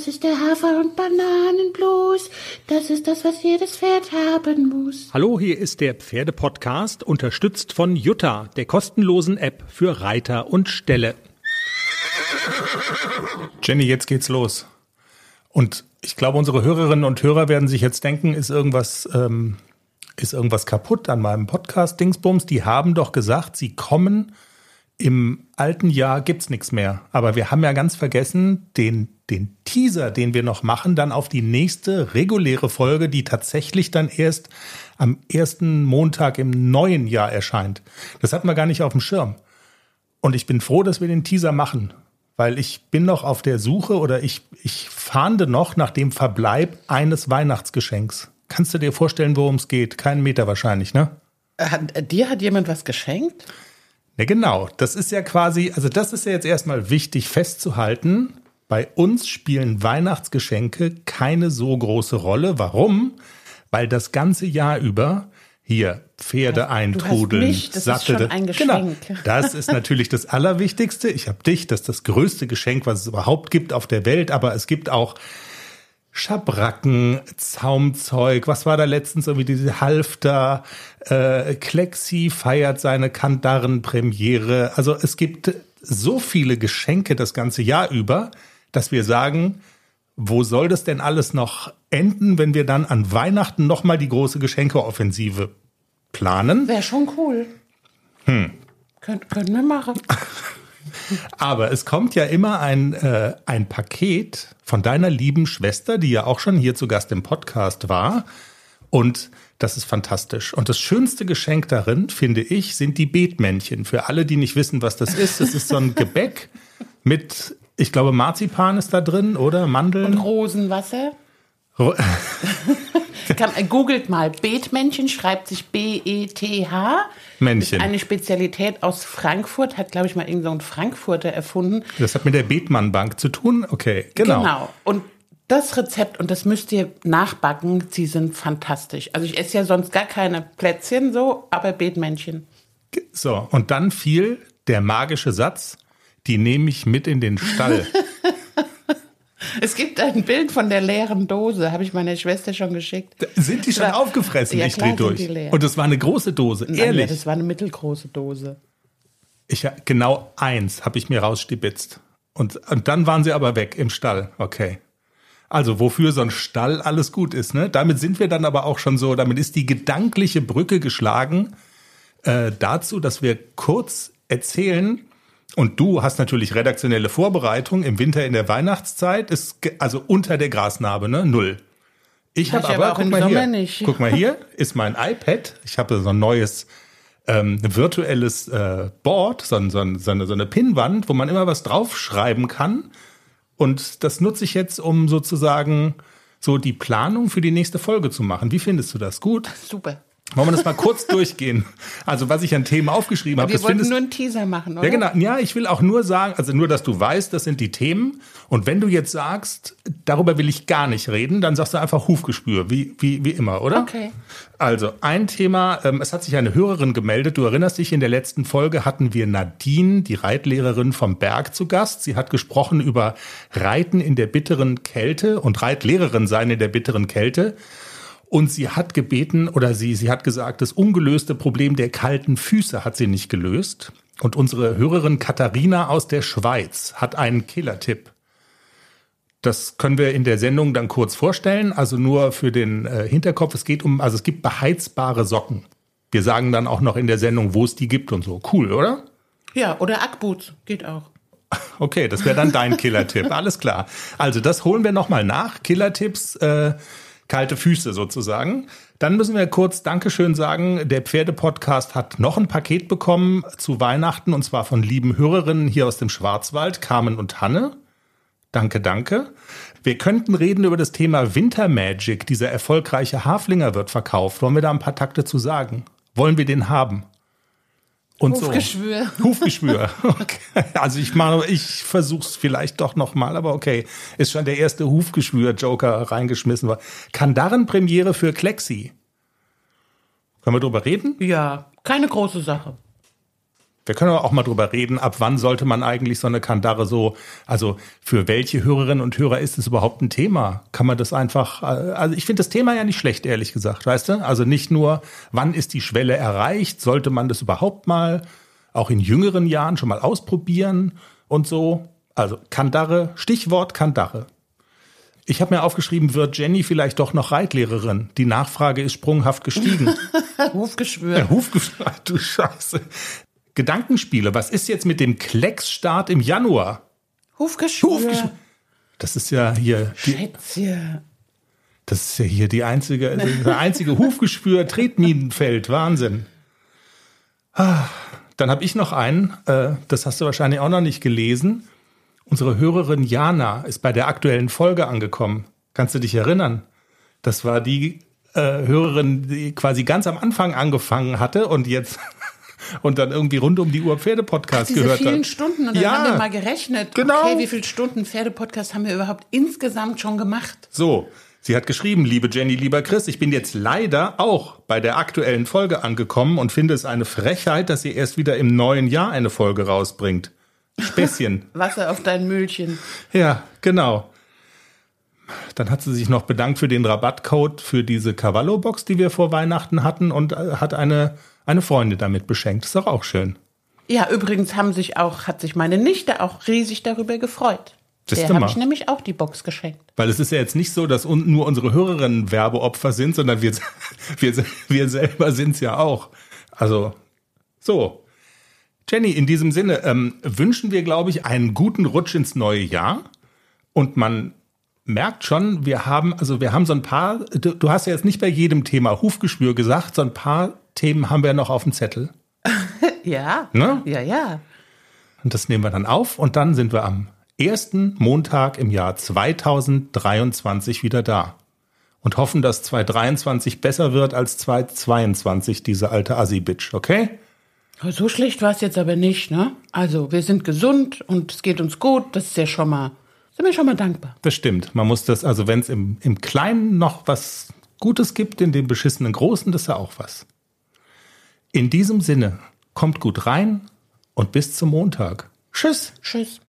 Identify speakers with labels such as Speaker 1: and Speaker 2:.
Speaker 1: Das ist der Hafer- und Bananenblues. Das ist das, was jedes Pferd haben muss.
Speaker 2: Hallo, hier ist der Pferdepodcast, unterstützt von Jutta, der kostenlosen App für Reiter und Ställe.
Speaker 3: Jenny, jetzt geht's los. Und ich glaube, unsere Hörerinnen und Hörer werden sich jetzt denken, ist irgendwas, ähm, ist irgendwas kaputt an meinem Podcast Dingsbums. Die haben doch gesagt, sie kommen im alten Jahr gibt's nichts mehr. Aber wir haben ja ganz vergessen, den, den Teaser, den wir noch machen, dann auf die nächste reguläre Folge, die tatsächlich dann erst am ersten Montag im neuen Jahr erscheint. Das hatten wir gar nicht auf dem Schirm. Und ich bin froh, dass wir den Teaser machen, weil ich bin noch auf der Suche oder ich, ich fahnde noch nach dem Verbleib eines Weihnachtsgeschenks. Kannst du dir vorstellen, worum es geht? Keinen Meter wahrscheinlich, ne?
Speaker 1: Hat, dir hat jemand was geschenkt?
Speaker 3: Ja, genau. Das ist ja quasi, also das ist ja jetzt erstmal wichtig festzuhalten. Bei uns spielen Weihnachtsgeschenke keine so große Rolle. Warum? Weil das ganze Jahr über hier Pferde eintrudeln,
Speaker 1: mich, das Sattel. Ist schon ein Geschenk.
Speaker 3: Genau. Das ist natürlich das Allerwichtigste. Ich habe dich, das ist das größte Geschenk, was es überhaupt gibt auf der Welt. Aber es gibt auch Schabracken, Zaumzeug, was war da letztens irgendwie diese Halfter, äh, Klexi feiert seine Kandaren-Premiere. Also es gibt so viele Geschenke das ganze Jahr über, dass wir sagen, wo soll das denn alles noch enden, wenn wir dann an Weihnachten nochmal die große Geschenkeoffensive planen?
Speaker 1: Wäre schon cool. Hm. Könnt, können wir machen.
Speaker 3: Aber es kommt ja immer ein, äh, ein Paket von deiner lieben Schwester, die ja auch schon hier zu Gast im Podcast war. Und das ist fantastisch. Und das schönste Geschenk darin, finde ich, sind die Beetmännchen. Für alle, die nicht wissen, was das ist, es ist so ein Gebäck mit, ich glaube, Marzipan ist da drin, oder? Mandeln.
Speaker 1: Und Rosenwasser. Äh, googelt mal. Beetmännchen schreibt sich B-E-T-H.
Speaker 3: Männchen.
Speaker 1: Eine Spezialität aus Frankfurt, hat, glaube ich, mal irgend so ein Frankfurter erfunden.
Speaker 3: Das hat mit der Bethmann Bank zu tun? Okay, genau.
Speaker 1: Genau. Und das Rezept, und das müsst ihr nachbacken, sie sind fantastisch. Also ich esse ja sonst gar keine Plätzchen so, aber Beetmännchen.
Speaker 3: So, und dann fiel der magische Satz, die nehme ich mit in den Stall.
Speaker 1: Es gibt ein Bild von der leeren Dose, habe ich meiner Schwester schon geschickt.
Speaker 3: Sind die schon war, aufgefressen?
Speaker 1: Ja,
Speaker 3: ich drehe durch. Und das war eine große Dose,
Speaker 1: Nein,
Speaker 3: ehrlich.
Speaker 1: Ja, das war eine mittelgroße Dose.
Speaker 3: Ich genau eins habe ich mir rausstibitzt. Und, und dann waren sie aber weg im Stall. Okay. Also wofür so ein Stall alles gut ist, ne? Damit sind wir dann aber auch schon so, damit ist die gedankliche Brücke geschlagen äh, dazu, dass wir kurz erzählen, und du hast natürlich redaktionelle Vorbereitung im Winter in der Weihnachtszeit, ist also unter der Grasnarbe, ne? Null. Ich habe aber,
Speaker 1: aber guck mal
Speaker 3: hier,
Speaker 1: nicht.
Speaker 3: guck mal hier, ist mein iPad. Ich habe so ein neues ähm, virtuelles äh, Board, so, so, so, eine, so eine Pinnwand, wo man immer was draufschreiben kann. Und das nutze ich jetzt, um sozusagen so die Planung für die nächste Folge zu machen. Wie findest du das? Gut?
Speaker 1: Super.
Speaker 3: Wollen wir das mal kurz durchgehen? Also, was ich an Themen aufgeschrieben habe.
Speaker 1: Wir wollten nur einen Teaser machen, oder?
Speaker 3: Ja, genau. Ja, ich will auch nur sagen, also nur, dass du weißt, das sind die Themen. Und wenn du jetzt sagst, darüber will ich gar nicht reden, dann sagst du einfach Hufgespür, wie, wie, wie immer, oder?
Speaker 1: Okay.
Speaker 3: Also, ein Thema, ähm, es hat sich eine Hörerin gemeldet. Du erinnerst dich, in der letzten Folge hatten wir Nadine, die Reitlehrerin vom Berg, zu Gast. Sie hat gesprochen über Reiten in der bitteren Kälte und Reitlehrerin sein in der bitteren Kälte. Und sie hat gebeten oder sie, sie hat gesagt, das ungelöste Problem der kalten Füße hat sie nicht gelöst. Und unsere Hörerin Katharina aus der Schweiz hat einen Killer-Tipp. Das können wir in der Sendung dann kurz vorstellen. Also nur für den äh, Hinterkopf. Es geht um, also es gibt beheizbare Socken. Wir sagen dann auch noch in der Sendung, wo es die gibt und so. Cool, oder?
Speaker 1: Ja, oder Ackboots geht auch.
Speaker 3: Okay, das wäre dann dein Killer-Tipp. Alles klar. Also das holen wir nochmal nach. Killer-Tipps. Äh, kalte Füße sozusagen. Dann müssen wir kurz Dankeschön sagen. Der Pferdepodcast hat noch ein Paket bekommen zu Weihnachten und zwar von lieben Hörerinnen hier aus dem Schwarzwald, Carmen und Hanne. Danke, danke. Wir könnten reden über das Thema Winter Magic. Dieser erfolgreiche Haflinger wird verkauft. Wollen wir da ein paar Takte zu sagen? Wollen wir den haben?
Speaker 1: Und Hufgeschwür.
Speaker 3: So. Hufgeschwür. Okay. Also ich mache, ich versuch's vielleicht doch noch mal, aber okay, ist schon der erste Hufgeschwür-Joker reingeschmissen worden. Kandaren-Premiere für Klexi. Können wir drüber reden?
Speaker 1: Ja, keine große Sache.
Speaker 3: Wir können aber auch mal drüber reden, ab wann sollte man eigentlich so eine Kandare so, also für welche Hörerinnen und Hörer ist es überhaupt ein Thema? Kann man das einfach, äh, also ich finde das Thema ja nicht schlecht, ehrlich gesagt, weißt du? Also nicht nur, wann ist die Schwelle erreicht, sollte man das überhaupt mal auch in jüngeren Jahren schon mal ausprobieren und so. Also Kandare, Stichwort Kandare. Ich habe mir aufgeschrieben, wird Jenny vielleicht doch noch Reitlehrerin? Die Nachfrage ist sprunghaft gestiegen.
Speaker 1: Hufgeschwür.
Speaker 3: Ja, Hufgeschwür, du Scheiße. Gedankenspiele, was ist jetzt mit dem Klecksstart im Januar?
Speaker 1: Hufgeschwür.
Speaker 3: Hufgeschwür. Das ist ja hier die,
Speaker 1: Schätzchen.
Speaker 3: das ist ja hier die einzige, der einzige Hufgeschwür Tretminenfeld. Wahnsinn. Ah, Dann habe ich noch einen, äh, das hast du wahrscheinlich auch noch nicht gelesen. Unsere Hörerin Jana ist bei der aktuellen Folge angekommen. Kannst du dich erinnern? Das war die äh, Hörerin, die quasi ganz am Anfang angefangen hatte und jetzt und dann irgendwie rund um die Uhr Pferde-Podcast gehört
Speaker 1: vielen
Speaker 3: hat.
Speaker 1: Stunden und dann
Speaker 3: Ja.
Speaker 1: haben wir mal gerechnet.
Speaker 3: Genau.
Speaker 1: Okay, wie viele Stunden Pferdepodcast haben wir überhaupt insgesamt schon gemacht?
Speaker 3: So, sie hat geschrieben, liebe Jenny, lieber Chris, ich bin jetzt leider auch bei der aktuellen Folge angekommen und finde es eine Frechheit, dass ihr erst wieder im neuen Jahr eine Folge rausbringt. Späßchen.
Speaker 1: Wasser auf dein Mühlchen.
Speaker 3: ja, genau. Dann hat sie sich noch bedankt für den Rabattcode für diese Cavallo-Box, die wir vor Weihnachten hatten und äh, hat eine, eine Freundin damit beschenkt. Ist doch auch schön.
Speaker 1: Ja, übrigens haben sich auch, hat sich meine Nichte auch riesig darüber gefreut.
Speaker 3: Siehst
Speaker 1: Der habe ich nämlich auch die Box geschenkt.
Speaker 3: Weil es ist ja jetzt nicht so, dass un nur unsere Hörerinnen Werbeopfer sind, sondern wir, wir, wir selber sind es ja auch. Also, so. Jenny, in diesem Sinne ähm, wünschen wir, glaube ich, einen guten Rutsch ins neue Jahr. Und man merkt schon, wir haben, also wir haben so ein paar, du, du hast ja jetzt nicht bei jedem Thema Hufgeschwür gesagt, so ein paar Themen haben wir noch auf dem Zettel.
Speaker 1: Ja.
Speaker 3: Ne?
Speaker 1: Ja, ja.
Speaker 3: Und das nehmen wir dann auf und dann sind wir am ersten Montag im Jahr 2023 wieder da. Und hoffen, dass 2023 besser wird als 2022, diese alte Assi-Bitch, okay?
Speaker 1: So schlecht war es jetzt aber nicht, ne? Also, wir sind gesund und es geht uns gut. Das ist ja schon mal, sind wir schon mal dankbar.
Speaker 3: Das stimmt. Man muss das, also wenn es im, im Kleinen noch was Gutes gibt, in dem beschissenen Großen, das ist ja auch was. In diesem Sinne, kommt gut rein und bis zum Montag. Tschüss.
Speaker 1: Tschüss.